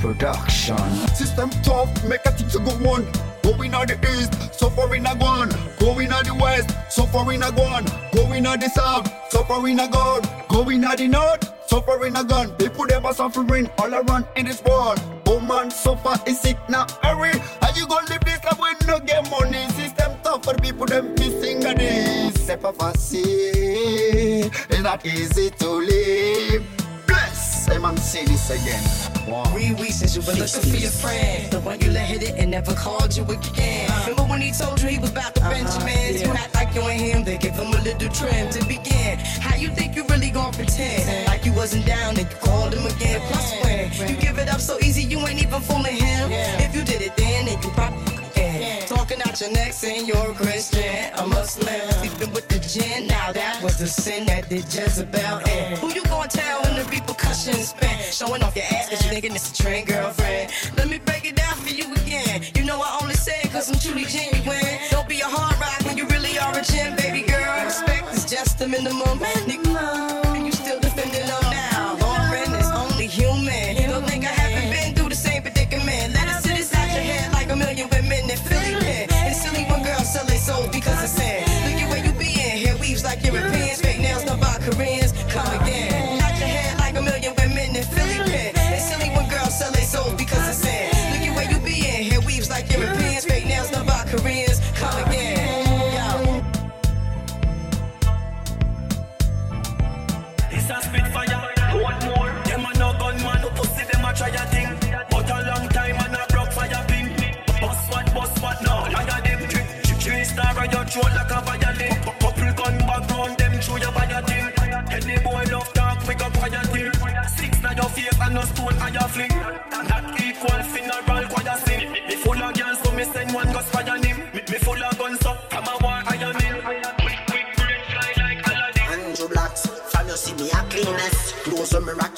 production. System tough, make a thing to go on. Going on the east, so far suffering a gone. Going on the west, so far suffering a gone. Going on the south, so far suffering a gone. Going on the north, so far suffering a gone. People are suffering all around in this world. Oh man, suffer is sick now. Hurry, are you gonna live this life when no get money? System tough for people them missing a day. Of a sea, it's not easy to live. I'm gonna say this again. Wow. We we since you been looking for your friend, the one you let hit it and never called you again. Uh-huh. Remember when he told you he was about to uh-huh. Benjamins? You act like you ain't him, they give him a little trim to begin. How you think you really gon' pretend like you wasn't down and you called him again? Plus when you give it up so easy, you ain't even fooling him. If you did it then, then you probably. Talking out your neck saying you're a Christian, a Muslim, sleeping with the gin. Now that was the sin that did Jezebel in. Who you thinking it's a train girlfriend. Let me break it down for you again. You know I only say it cause I'm truly genuine. Don't be a hard rock when you really are a gem, baby girl. Respect is just the minimum. And you still defending them now. Lauryn is only human. You Don't think I haven't been through the same predicament. Let it sit inside your head like a million women in Philly pen. It's silly when girls sell their soul because of sin. Look at where you be in. Hair weaves like Europeans. Fake nails done by Koreans. Come again.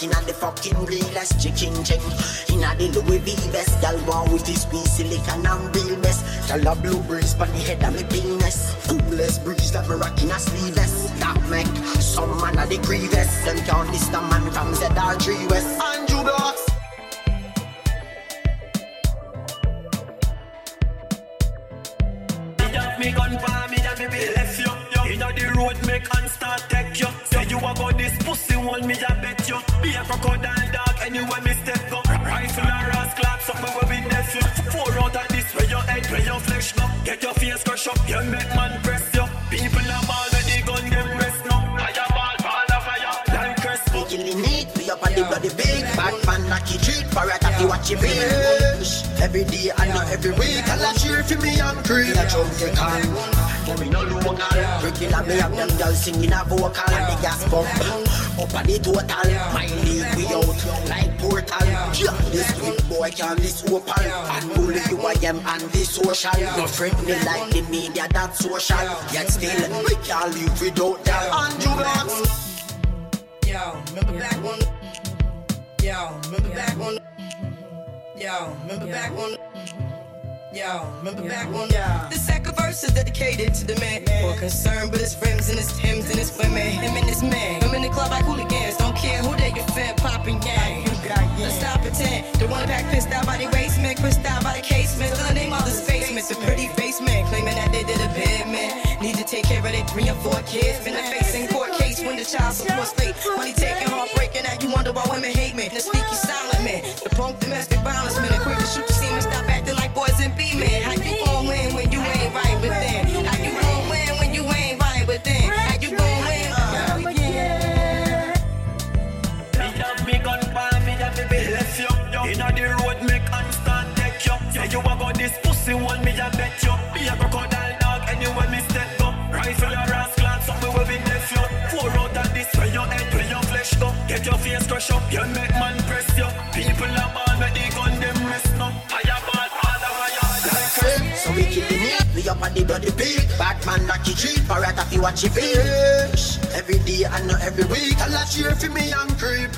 When me the fucking realest Chicken check, in a the Louis V vest Gal want with this piece silicon and real best Gal a blue breeze pan the head of me penis. Coolest breeze that me rocking a sleeveless. That make some man a the grievous. Them can't list a man from ZR3 West. Andrew Blacks Me gun for me and me be left you. Inna the road make and start take you. Say you a go this pussy one me a crocodile dog anywhere me step go. Rifle and ras clap something where we left you. Four out of this where your head where your flesh go. Get your face crush up, you make man press you. People a ball where the gun them rest no. Fireball, ball of fire, like Crespo. Killing it, we up on the bloody big Bad man lucky treat, parrot if you watch your Every day and not every week. I'll cheer for me and creed A Jamaican But me no local Regular me have them girls singing a vocal. And The gas pump. Up on the total. My league we out. Like portal. Yeah, this big boy can this opal And bully you I am and this social. No friend me like the media that social. Yet still we can't live without that. Andrew Blacks Yo, remember back on. Yo, remember back on. Yo, remember back on. Yo, remember back on. The second verse is dedicated to the man. More concerned with his friends and his Timbs and his women. Him and his man. I'm in the club like hooligans. Don't care who they get fed, popping gang. Let's stop pretend. The one back pissed out by the basement, pissed out by the casement. Still name all this basement. The pretty face man claiming that they did a bid man. Need to take care of their three and four kids. Been a facing court case when the child crush up, you make man press you. People are ball where the gun them rest no. Fireball, all the fire like Crespo. So we killing it, neat. we up on the bloody beat Bad man lucky treat, parrot if you watch your fish Every day and not every week I'll cheer for me and creep